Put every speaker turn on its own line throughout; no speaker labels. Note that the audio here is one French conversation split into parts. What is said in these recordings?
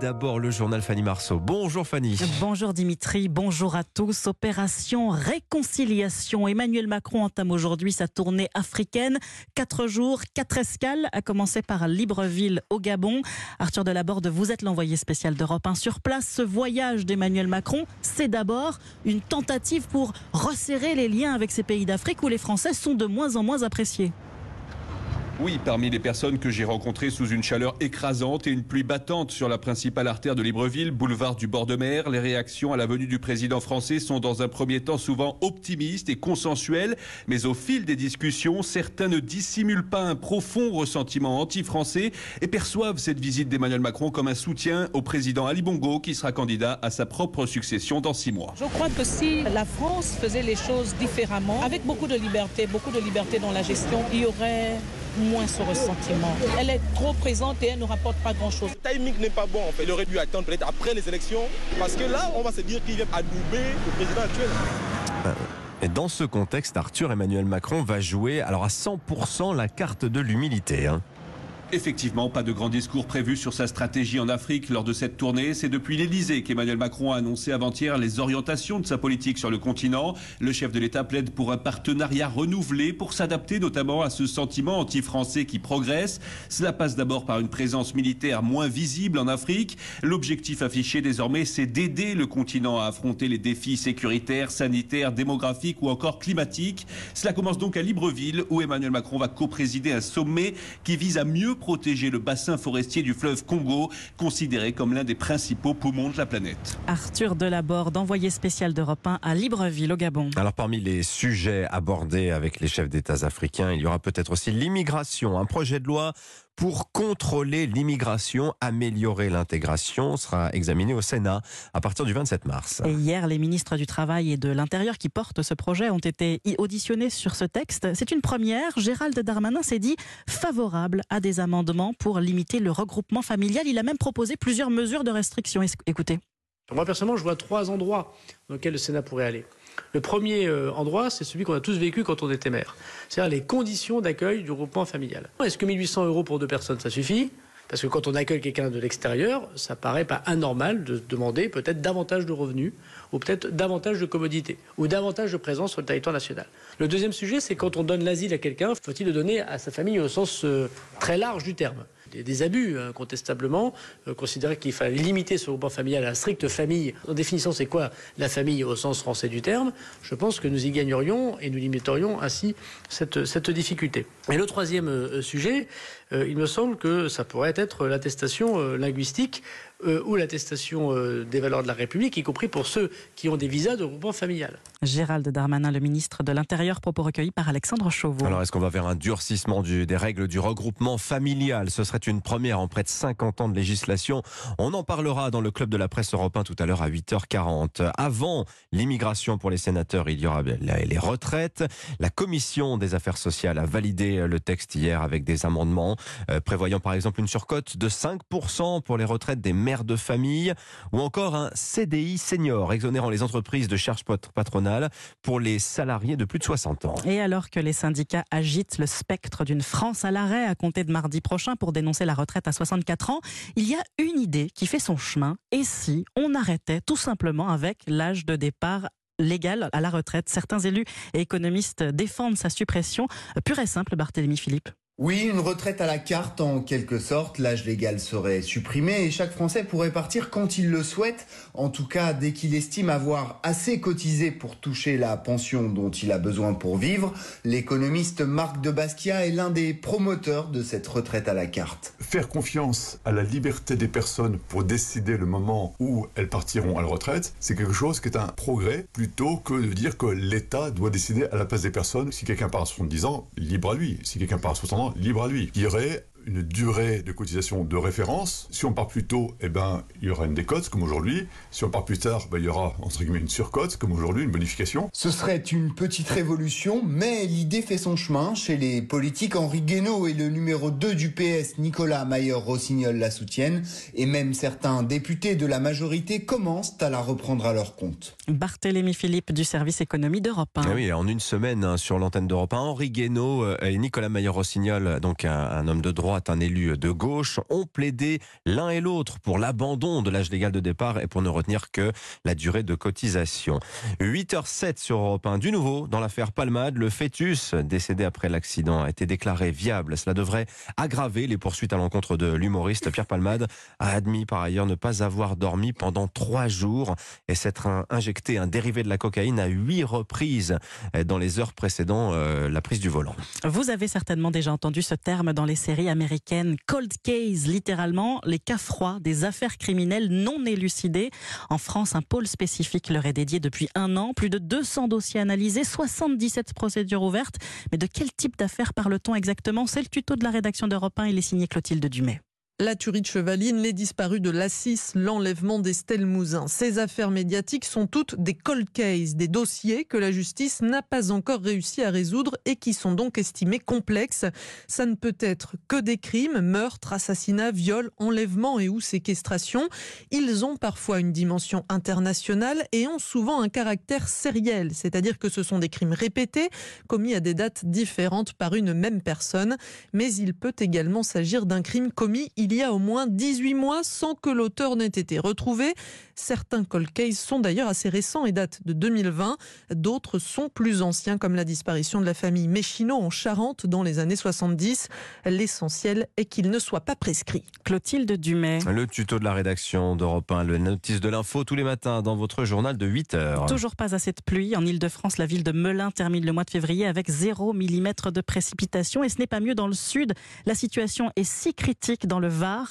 d'abord le journal Fanny Marceau. Bonjour Fanny.
Bonjour Dimitri, bonjour à tous. Opération Réconciliation. Emmanuel Macron entame aujourd'hui sa tournée africaine. Quatre jours, quatre escales, à commencer par Libreville au Gabon. Arthur Delaborde, vous êtes l'envoyé spécial d'Europe 1 sur place. Ce voyage d'Emmanuel Macron, c'est d'abord une tentative pour resserrer les liens avec ces pays d'Afrique où les Français sont de moins en moins appréciés.
Oui, parmi les personnes que j'ai rencontrées sous une chaleur écrasante et une pluie battante sur la principale artère de Libreville, boulevard du bord de mer, les réactions à la venue du président français sont dans un premier temps souvent optimistes et consensuelles, mais au fil des discussions, certains ne dissimulent pas un profond ressentiment anti-français et perçoivent cette visite d'Emmanuel Macron comme un soutien au président Ali Bongo qui sera candidat à sa propre succession dans six mois.
Je crois que si la France faisait les choses différemment, avec beaucoup de liberté, beaucoup de liberté dans la gestion, il y aurait moins ce ressentiment. Elle est trop présente et elle ne rapporte pas grand-chose.
Le timing n'est pas bon. En fait. Il aurait dû attendre peut-être après les élections parce que là, on va se dire qu'il vient adouber le président actuel.
Et dans ce contexte, Arthur Emmanuel Macron va jouer alors à 100% la carte de l'humilité. Hein.
Effectivement, pas de grand discours prévu sur sa stratégie en Afrique lors de cette tournée. C'est depuis l'Elysée qu'Emmanuel Macron a annoncé avant-hier les orientations de sa politique sur le continent. Le chef de l'État plaide pour un partenariat renouvelé pour s'adapter notamment à ce sentiment anti-français qui progresse. Cela passe d'abord par une présence militaire moins visible en Afrique. L'objectif affiché désormais, c'est d'aider le continent à affronter les défis sécuritaires, sanitaires, démographiques ou encore climatiques. Cela commence donc à Libreville où Emmanuel Macron va co-présider un sommet qui vise à mieux protéger le bassin forestier du fleuve Congo, considéré comme l'un des principaux poumons de la planète.
Arthur Delaborde, envoyé spécial d'Europe 1 à Libreville, au Gabon.
Alors parmi les sujets abordés avec les chefs d'État africains, il y aura peut-être aussi l'immigration, un projet de loi pour contrôler l'immigration, améliorer l'intégration sera examiné au Sénat à partir du 27 mars.
Et hier, les ministres du Travail et de l'Intérieur qui portent ce projet ont été auditionnés sur ce texte. C'est une première. Gérald Darmanin s'est dit favorable à des amendements pour limiter le regroupement familial. Il a même proposé plusieurs mesures de restriction. Écoutez.
Moi, personnellement, je vois trois endroits dans lesquels le Sénat pourrait aller. Le premier euh, endroit, c'est celui qu'on a tous vécu quand on était maire. C'est-à-dire les conditions d'accueil du groupement familial. Est-ce que 1800 euros pour deux personnes, ça suffit? Parce que quand on accueille quelqu'un de l'extérieur, ça paraît pas anormal de demander peut-être davantage de revenus, ou peut-être davantage de commodités, ou davantage de présence sur le territoire national. Le deuxième sujet, c'est quand on donne l'asile à quelqu'un, faut-il le donner à sa famille au sens euh, très large du terme? Des, abus, incontestablement. Euh, considérer qu'il fallait limiter ce groupement familial à la stricte famille. En définissant, c'est quoi la famille au sens français du terme Je pense que nous y gagnerions et nous limiterions ainsi cette, difficulté. Et le troisième euh, sujet, euh, il me semble que ça pourrait être l'attestation linguistique euh, ou l'attestation euh, des valeurs de la République, y compris pour ceux qui ont des visas de groupement familial.
Gérald Darmanin, le ministre de l'Intérieur, propos recueillis par Alexandre Chauveau.
Alors, est-ce qu'on va vers un durcissement des règles du regroupement familial? Ce serait une première en près de 50 ans de législation. On en parlera dans le club de la presse européen tout à l'heure à 8h40. Avant l'immigration pour les sénateurs, il y aura les retraites. La commission des affaires sociales a validé le texte hier avec des amendements euh, prévoyant par exemple une surcote de 5% pour les retraites des de famille, ou encore un CDI senior exonérant les entreprises de charges patronales pour les salariés de plus de 60 ans.
Et alors que les syndicats agitent le spectre d'une France à l'arrêt à compter de mardi prochain pour dénoncer la retraite à 64 ans, il y a une idée qui fait son chemin. Et si on arrêtait tout simplement avec l'âge de départ légal à la retraite? Certains élus et économistes défendent sa suppression. Pure et simple, Barthélémy Philippe.
Oui, une retraite à la carte en quelque sorte. L'âge légal serait supprimé et chaque Français pourrait partir quand il le souhaite. En tout cas, dès qu'il estime avoir assez cotisé pour toucher la pension dont il a besoin pour vivre. L'économiste Marc de Basquiat est l'un des promoteurs de cette retraite à la carte.
Faire confiance à la liberté des personnes pour décider le moment où elles partiront à la retraite, c'est quelque chose qui est un progrès plutôt que de dire que l'État doit décider à la place des personnes. Si quelqu'un part à 70 ans, libre à lui. Si quelqu'un part à 60 ans, libre à lui. Aurait une durée de cotisation de référence. Si on part plus tôt, eh ben, il y aura une décote comme aujourd'hui. Si on part plus tard, ben, il y aura entre guillemets une surcote comme aujourd'hui, une bonification.
Ce serait une petite révolution, mais l'idée fait son chemin chez les politiques. Henri Guénaud et le numéro 2 du PS, Nicolas Mayer-Rossignol, la soutiennent. Et même certains députés de la majorité commencent à la reprendre à leur compte.
Barthélémy Philippe du service économie d'Europe 1.
Ah oui, en une semaine hein, sur l'antenne d'Europe 1, Henri Guénaud euh, et Nicolas Mayer-Rossignol, donc un homme de droit un élu de gauche, ont plaidé l'un et l'autre pour l'abandon de l'âge légal de départ et pour ne retenir que la durée de cotisation. 8h07 sur Europe 1. Du nouveau, dans l'affaire Palmade, le fœtus décédé après l'accident a été déclaré viable. Cela devrait aggraver les poursuites à l'encontre de l'humoriste. Pierre Palmade a admis par ailleurs ne pas avoir dormi pendant trois jours et s'être injecté un dérivé de la cocaïne à huit reprises dans les heures précédant euh, la prise du volant.
Vous avez certainement déjà entendu ce terme dans les séries américaines cold case, littéralement les cas froids des affaires criminelles non élucidées. En France, un pôle spécifique leur est dédié depuis un an. Plus de 200 dossiers analysés, 77 procédures ouvertes. Mais de quel type d'affaires parle-t-on exactement? C'est le tuto de la rédaction d'Europe 1. Il est signé Clotilde Dumay.
La tuerie de Chevaline, les disparus de l'Assis, l'enlèvement d'Estelle Mouzin. Ces affaires médiatiques sont toutes des cold cases, des dossiers que la justice n'a pas encore réussi à résoudre et qui sont donc estimés complexes. Ça ne peut être que des crimes, meurtres, assassinats, viols, enlèvements et ou séquestration. Ils ont parfois une dimension internationale et ont souvent un caractère sériel, c'est-à-dire que ce sont des crimes répétés, commis à des dates différentes par une même personne. Mais il peut également s'agir d'un crime commis y a au moins 18 mois sans que l'auteur n'ait été retrouvé. Certains cold cases sont d'ailleurs assez récents et datent de 2020. D'autres sont plus anciens, comme la disparition de la famille Méchino en Charente dans les années 70. L'essentiel est qu'il ne soit pas prescrit.
Clotilde Dumay.
Le tuto de la rédaction d'Europe 1, le notice de l'info tous les matins dans votre journal de 8 heures.
Toujours pas assez de pluie. En Ile-de-France, la ville de Melun termine le mois de février avec 0 mm de précipitation. Et ce n'est pas mieux dans le sud. La situation est si critique dans le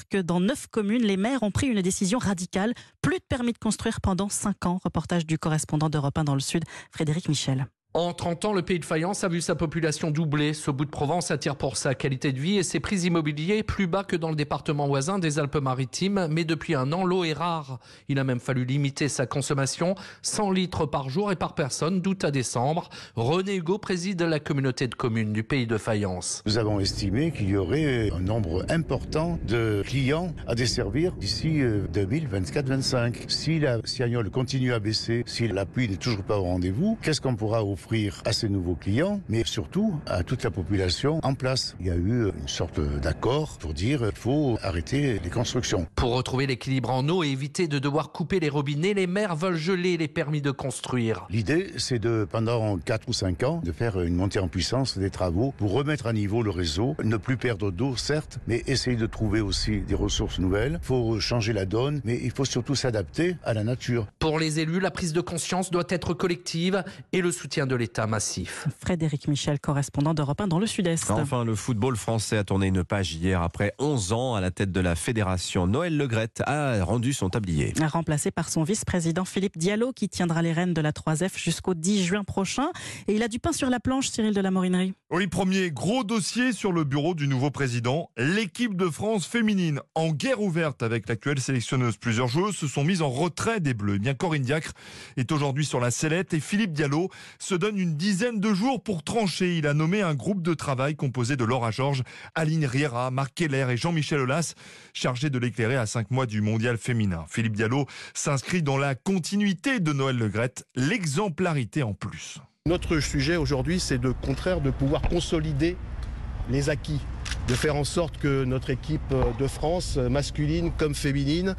Que dans neuf communes, les maires ont pris une décision radicale. Plus de permis de construire pendant 5 ans. Reportage du correspondant d'Europe 1 dans le Sud, Frédéric Michel.
En 30 ans, le pays de Fayence a vu sa population doubler. Ce bout de Provence attire pour sa qualité de vie et ses prix immobiliers plus bas que dans le département voisin des Alpes-Maritimes. Mais depuis un an, l'eau est rare. Il a même fallu limiter sa consommation 100 litres par jour et par personne d'août à décembre. René Hugo préside la communauté de communes du pays de Fayence.
Nous avons estimé qu'il y aurait un nombre important de clients à desservir d'ici 2024-25. Si la Siagnole continue à baisser, si la pluie n'est toujours pas au rendez-vous, qu'est-ce qu'on pourra offrir offrir à ces nouveaux clients, mais surtout à toute la population en place. Il y a eu une sorte d'accord pour dire qu'il faut arrêter les constructions.
Pour retrouver l'équilibre en eau et éviter de devoir couper les robinets, les maires veulent geler les permis de construire.
L'idée, c'est de, pendant 4 ou 5 ans, de faire une montée en puissance des travaux pour remettre à niveau le réseau, ne plus perdre d'eau, certes, mais essayer de trouver aussi des ressources nouvelles. Il faut changer la donne, mais il faut surtout s'adapter à la nature.
Pour les élus, la prise de conscience doit être collective et le soutien de l'État massif.
Frédéric Michel, correspondant d'Europe 1 dans le Sud-Est.
Enfin, le football français a tourné une page hier. Après 11 ans à la tête de la fédération, Noël Legrette a rendu son tablier.
Remplacé par son vice-président Philippe Diallo, qui tiendra les rênes de la 3F jusqu'au 10 juin prochain. Et il a du pain sur la planche, Cyril de la Morinerie.
Oui, premier gros dossier sur le bureau du nouveau président. L'équipe de France féminine en guerre ouverte avec l'actuelle sélectionneuse. Plusieurs joueuses se sont mises en retrait des Bleus. Bien Corinne Diacre est aujourd'hui sur la sellette et Philippe Diallo se donne une dizaine de jours pour trancher. Il a nommé un groupe de travail composé de Laura Georges, Aline Riera, Marc Keller et Jean-Michel Aulas, chargé de l'éclairer à cinq mois du mondial féminin. Philippe Diallo s'inscrit dans la continuité de Noël Legrette, l'exemplarité en plus.
Notre sujet aujourd'hui, c'est de contraire de pouvoir consolider les acquis de faire en sorte que notre équipe de France, masculine comme féminine,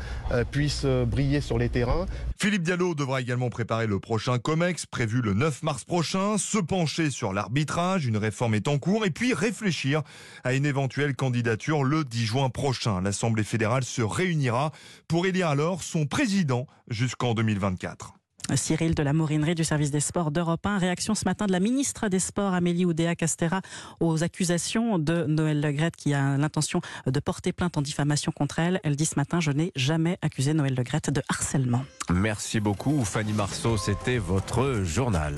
puisse briller sur les terrains.
Philippe Diallo devra également préparer le prochain COMEX prévu le 9 mars prochain, se pencher sur l'arbitrage, une réforme est en cours, et puis réfléchir à une éventuelle candidature le 10 juin prochain. L'Assemblée fédérale se réunira pour élire alors son président jusqu'en 2024.
Cyril de la Morinerie du service des sports d'Europe 1. Réaction ce matin de la ministre des Sports, Amélie Oudéa-Castera, aux accusations de Noël Legrette qui a l'intention de porter plainte en diffamation contre elle. Elle dit ce matin, je n'ai jamais accusé Noël Legrette de harcèlement.
Merci beaucoup Fanny Marceau, c'était votre journal.